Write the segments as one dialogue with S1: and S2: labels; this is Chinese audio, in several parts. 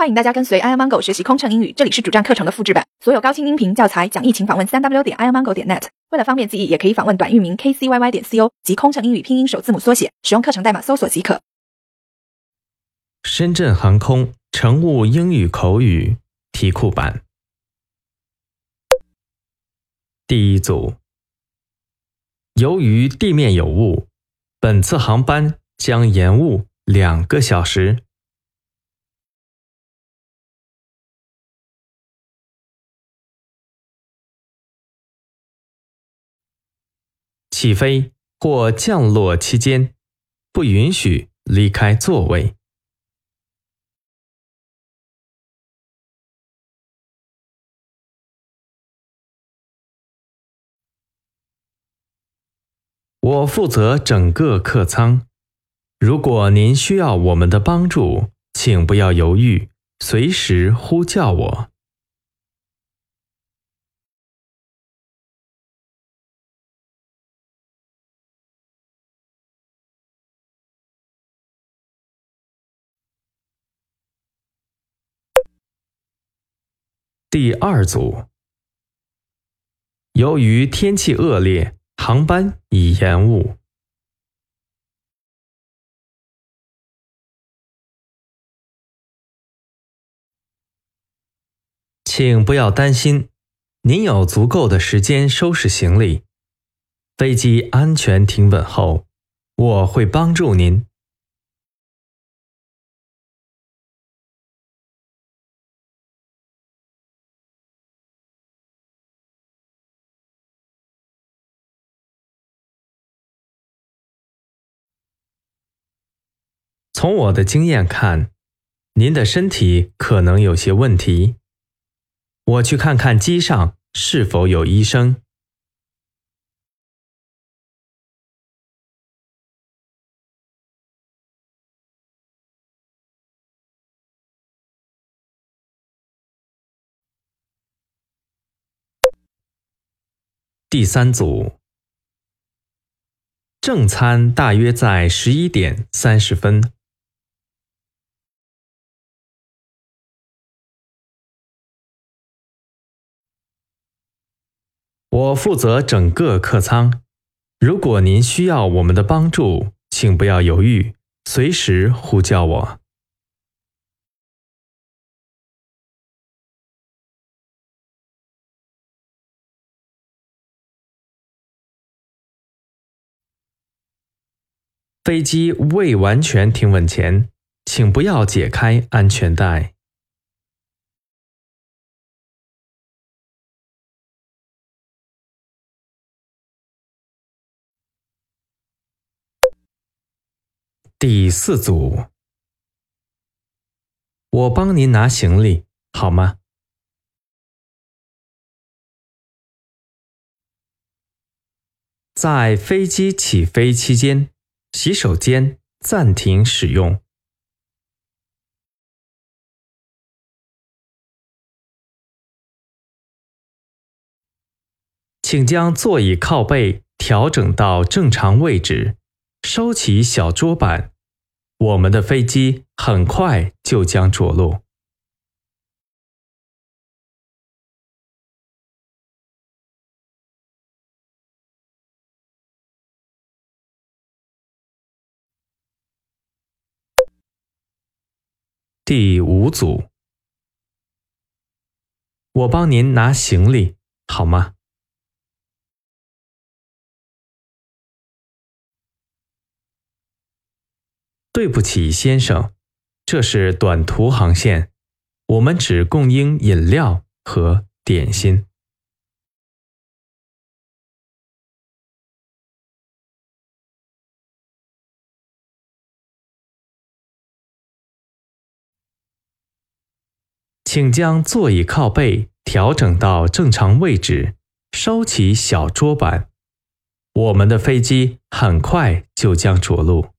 S1: 欢迎大家跟随 iomongo 学习空乘英语，这里是主站课程的复制版，所有高清音频教材讲义，请访问三 w 点 iomongo 点 net。为了方便记忆，也可以访问短域名 kcyy 点 co 及空乘英语拼音首字母缩写，使用课程代码搜索即可。
S2: 深圳航空乘务英语口语题库版第一组，由于地面有雾，本次航班将延误两个小时。起飞或降落期间，不允许离开座位。我负责整个客舱。如果您需要我们的帮助，请不要犹豫，随时呼叫我。第二组，由于天气恶劣，航班已延误。请不要担心，您有足够的时间收拾行李。飞机安全停稳后，我会帮助您。从我的经验看，您的身体可能有些问题。我去看看机上是否有医生。第三组，正餐大约在十一点三十分。我负责整个客舱。如果您需要我们的帮助，请不要犹豫，随时呼叫我。飞机未完全停稳前，请不要解开安全带。第四组，我帮您拿行李好吗？在飞机起飞期间，洗手间暂停使用。请将座椅靠背调整到正常位置。收起小桌板，我们的飞机很快就将着陆。第五组，我帮您拿行李好吗？对不起，先生，这是短途航线，我们只供应饮料和点心。请将座椅靠背调整到正常位置，收起小桌板，我们的飞机很快就将着陆。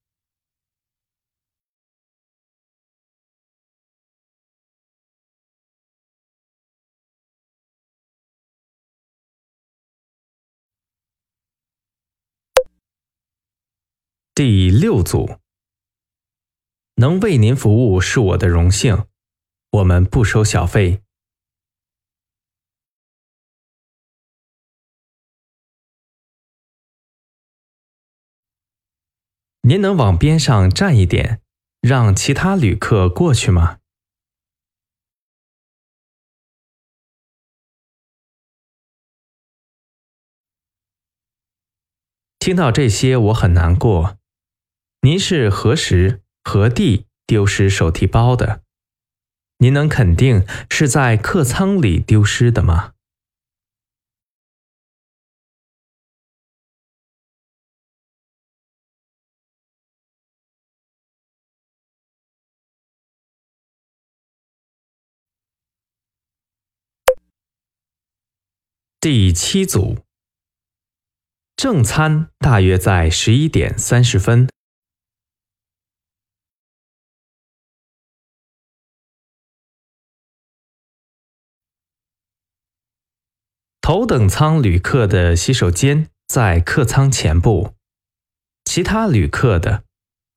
S2: 第六组，能为您服务是我的荣幸。我们不收小费。您能往边上站一点，让其他旅客过去吗？听到这些，我很难过。您是何时何地丢失手提包的？您能肯定是在客舱里丢失的吗？第七组，正餐大约在十一点三十分。头等舱旅客的洗手间在客舱前部，其他旅客的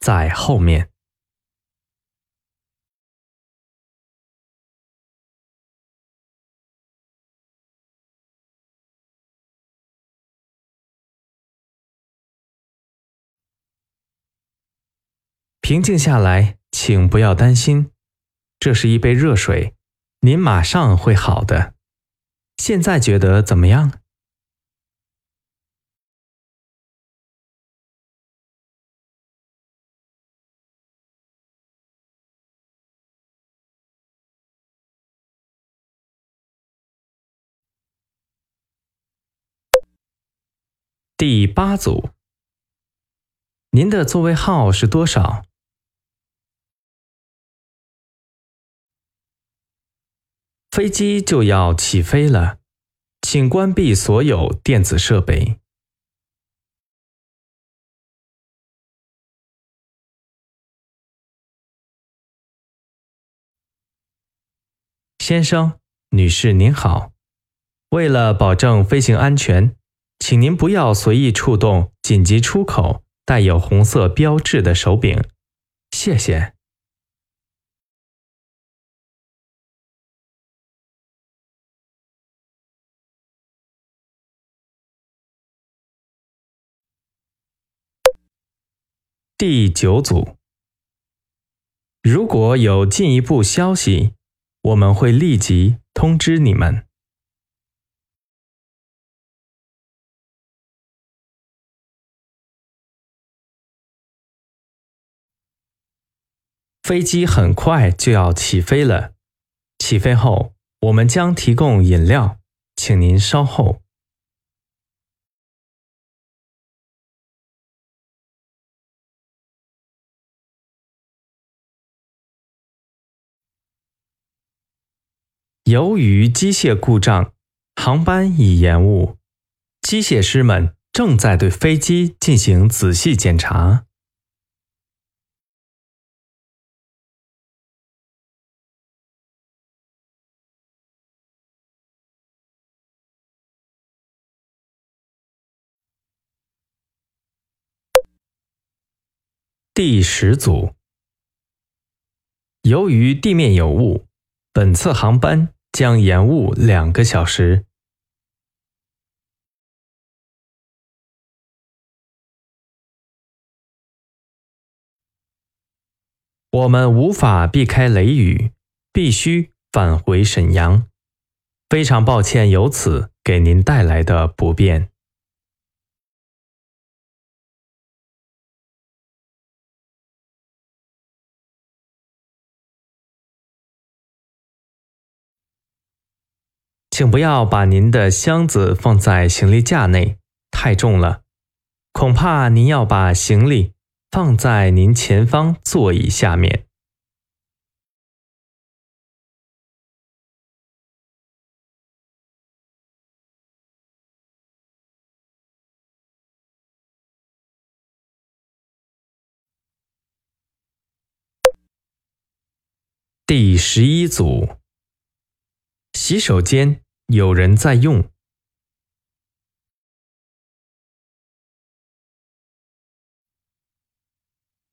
S2: 在后面。平静下来，请不要担心。这是一杯热水，您马上会好的。现在觉得怎么样？第八组，您的座位号是多少？飞机就要起飞了，请关闭所有电子设备。先生、女士您好，为了保证飞行安全，请您不要随意触动紧急出口带有红色标志的手柄，谢谢。第九组，如果有进一步消息，我们会立即通知你们。飞机很快就要起飞了，起飞后我们将提供饮料，请您稍后。由于机械故障，航班已延误。机械师们正在对飞机进行仔细检查。第十组，由于地面有雾。本次航班将延误两个小时。我们无法避开雷雨，必须返回沈阳。非常抱歉，由此给您带来的不便。请不要把您的箱子放在行李架内，太重了。恐怕您要把行李放在您前方座椅下面。第十一组，洗手间。有人在用。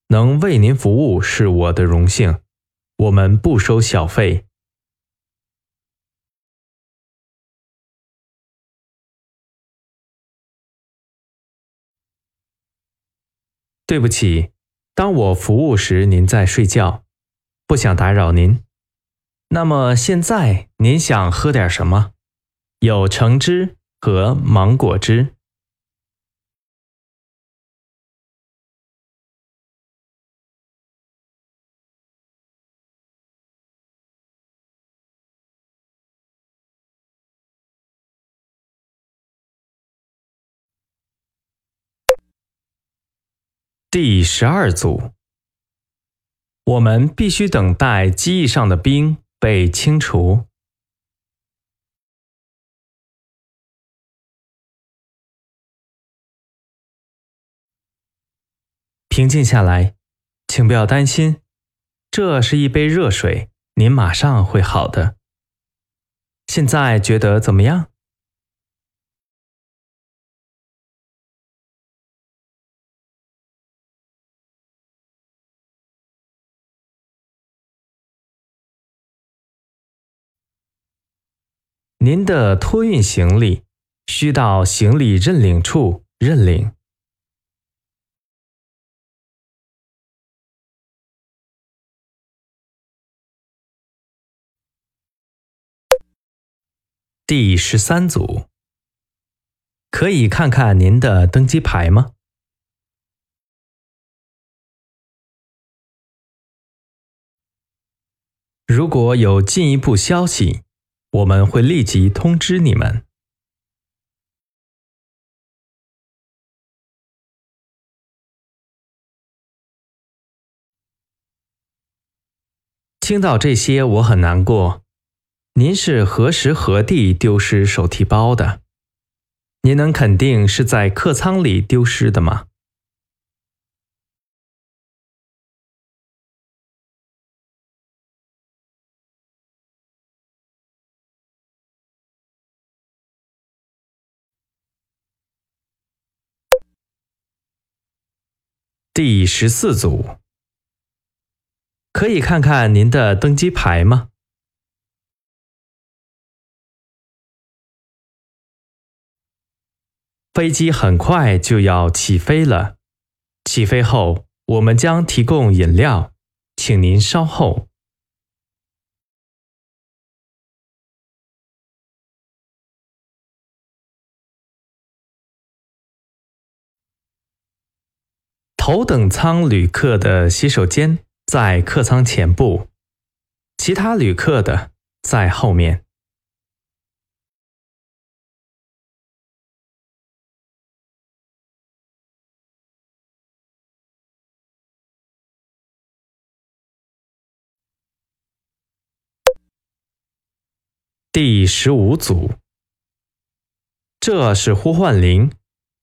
S2: 能为您服务是我的荣幸我们不收小费。对不起当我服务时您在睡觉不想打扰您。那么现在您想喝点什么？有橙汁和芒果汁。第十二组，我们必须等待机翼上的冰被清除。平静下来，请不要担心，这是一杯热水，您马上会好的。现在觉得怎么样？您的托运行李需到行李认领处认领。第十三组，可以看看您的登机牌吗？如果有进一步消息。我们会立即通知你们。听到这些，我很难过。您是何时何地丢失手提包的？您能肯定是在客舱里丢失的吗？第十四组，可以看看您的登机牌吗？飞机很快就要起飞了，起飞后我们将提供饮料，请您稍后。头等舱旅客的洗手间在客舱前部，其他旅客的在后面。第十五组，这是呼唤铃，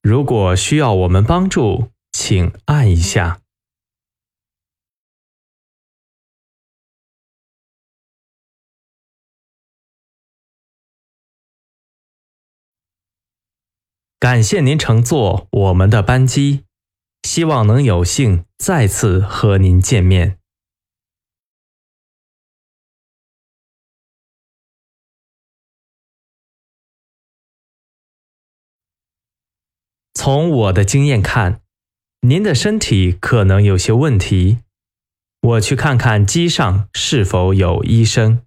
S2: 如果需要我们帮助。请按一下。感谢您乘坐我们的班机，希望能有幸再次和您见面。从我的经验看。您的身体可能有些问题，我去看看机上是否有医生。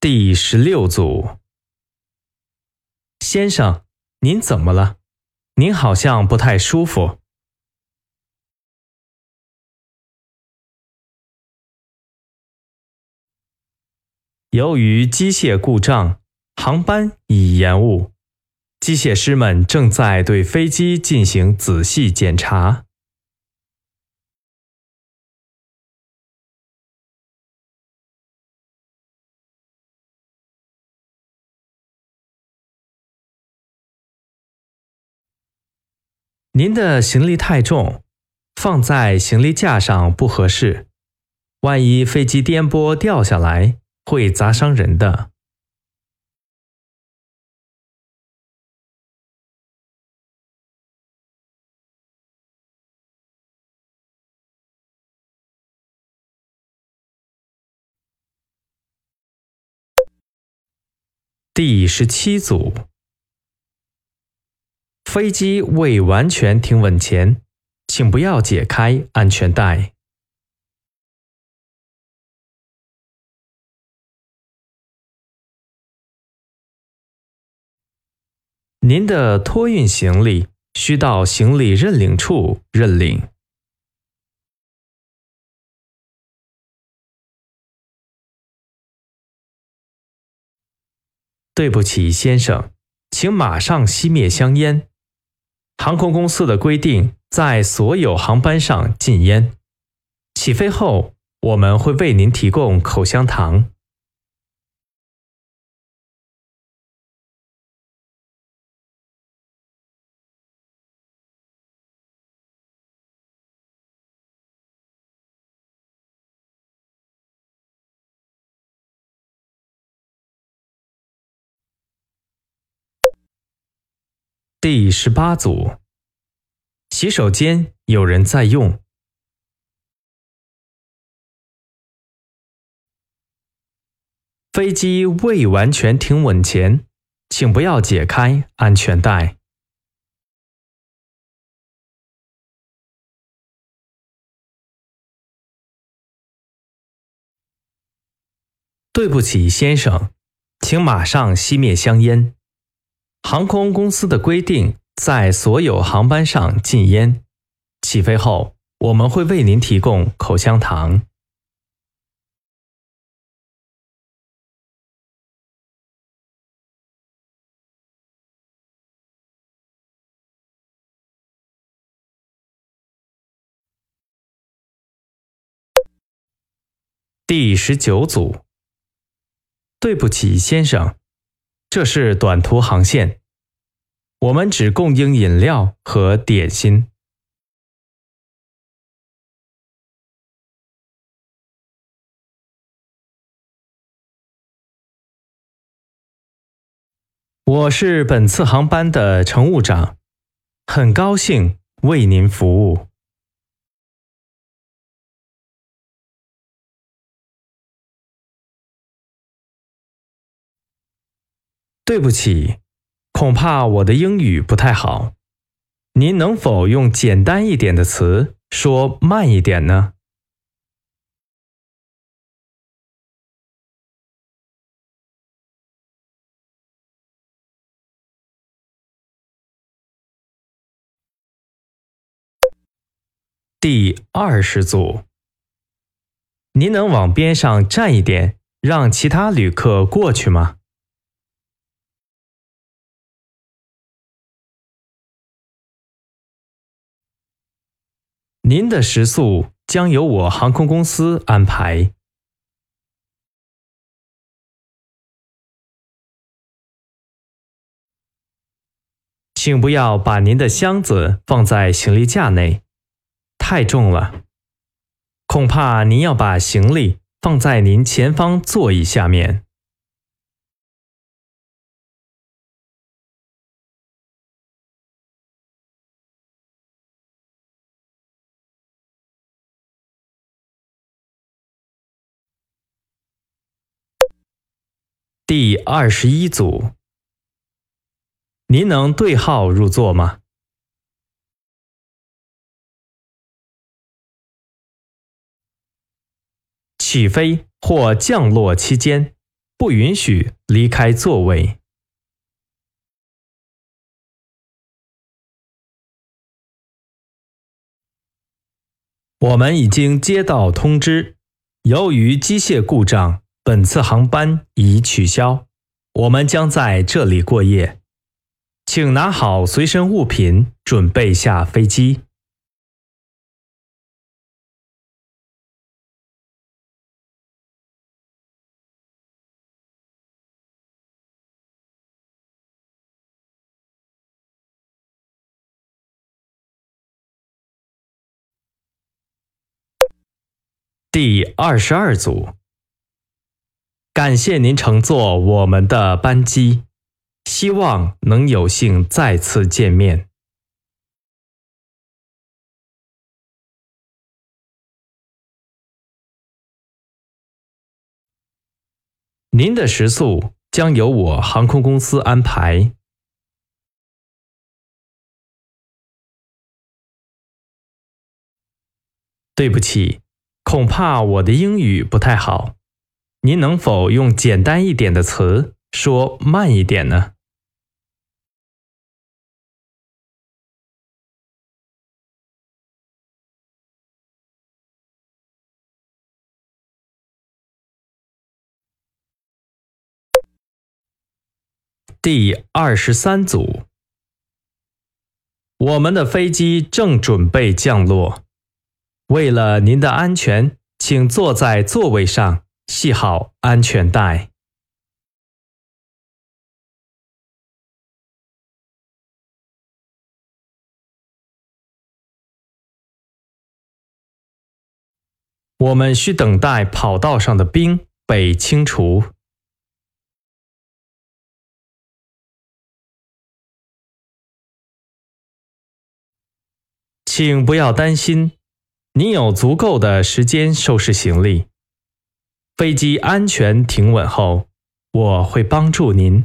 S2: 第十六组，先生，您怎么了？您好像不太舒服。由于机械故障，航班已延误。机械师们正在对飞机进行仔细检查。您的行李太重放在行李架上不合适。万一飞机颠簸掉下来会砸伤人的。第十七组飞机未完全停稳前，请不要解开安全带。您的托运行李需到行李认领处认领。对不起，先生，请马上熄灭香烟。航空公司的规定，在所有航班上禁烟。起飞后，我们会为您提供口香糖。第十八组，洗手间有人在用。飞机未完全停稳前，请不要解开安全带。对不起，先生，请马上熄灭香烟。航空公司的规定，在所有航班上禁烟。起飞后，我们会为您提供口香糖。第十九组，对不起，先生。这是短途航线，我们只供应饮料和点心。我是本次航班的乘务长，很高兴为您服务。对不起，恐怕我的英语不太好。您能否用简单一点的词说慢一点呢？第二十组，您能往边上站一点，让其他旅客过去吗？您的食宿将由我航空公司安排，请不要把您的箱子放在行李架内，太重了。恐怕您要把行李放在您前方座椅下面。第二十一组，您能对号入座吗？起飞或降落期间，不允许离开座位。我们已经接到通知，由于机械故障。本次航班已取消，我们将在这里过夜，请拿好随身物品，准备下飞机。第二十二组。感谢您乘坐我们的班机，希望能有幸再次见面。您的食宿将由我航空公司安排。对不起，恐怕我的英语不太好，您能否用简单一点的词说慢一点呢？第二十三组，我们的飞机正准备降落。为了您的安全，请坐在座位上，系好安全带。我们需等待跑道上的冰被清除。请不要担心，您有足够的时间收拾行李。飞机安全停稳后，我会帮助您。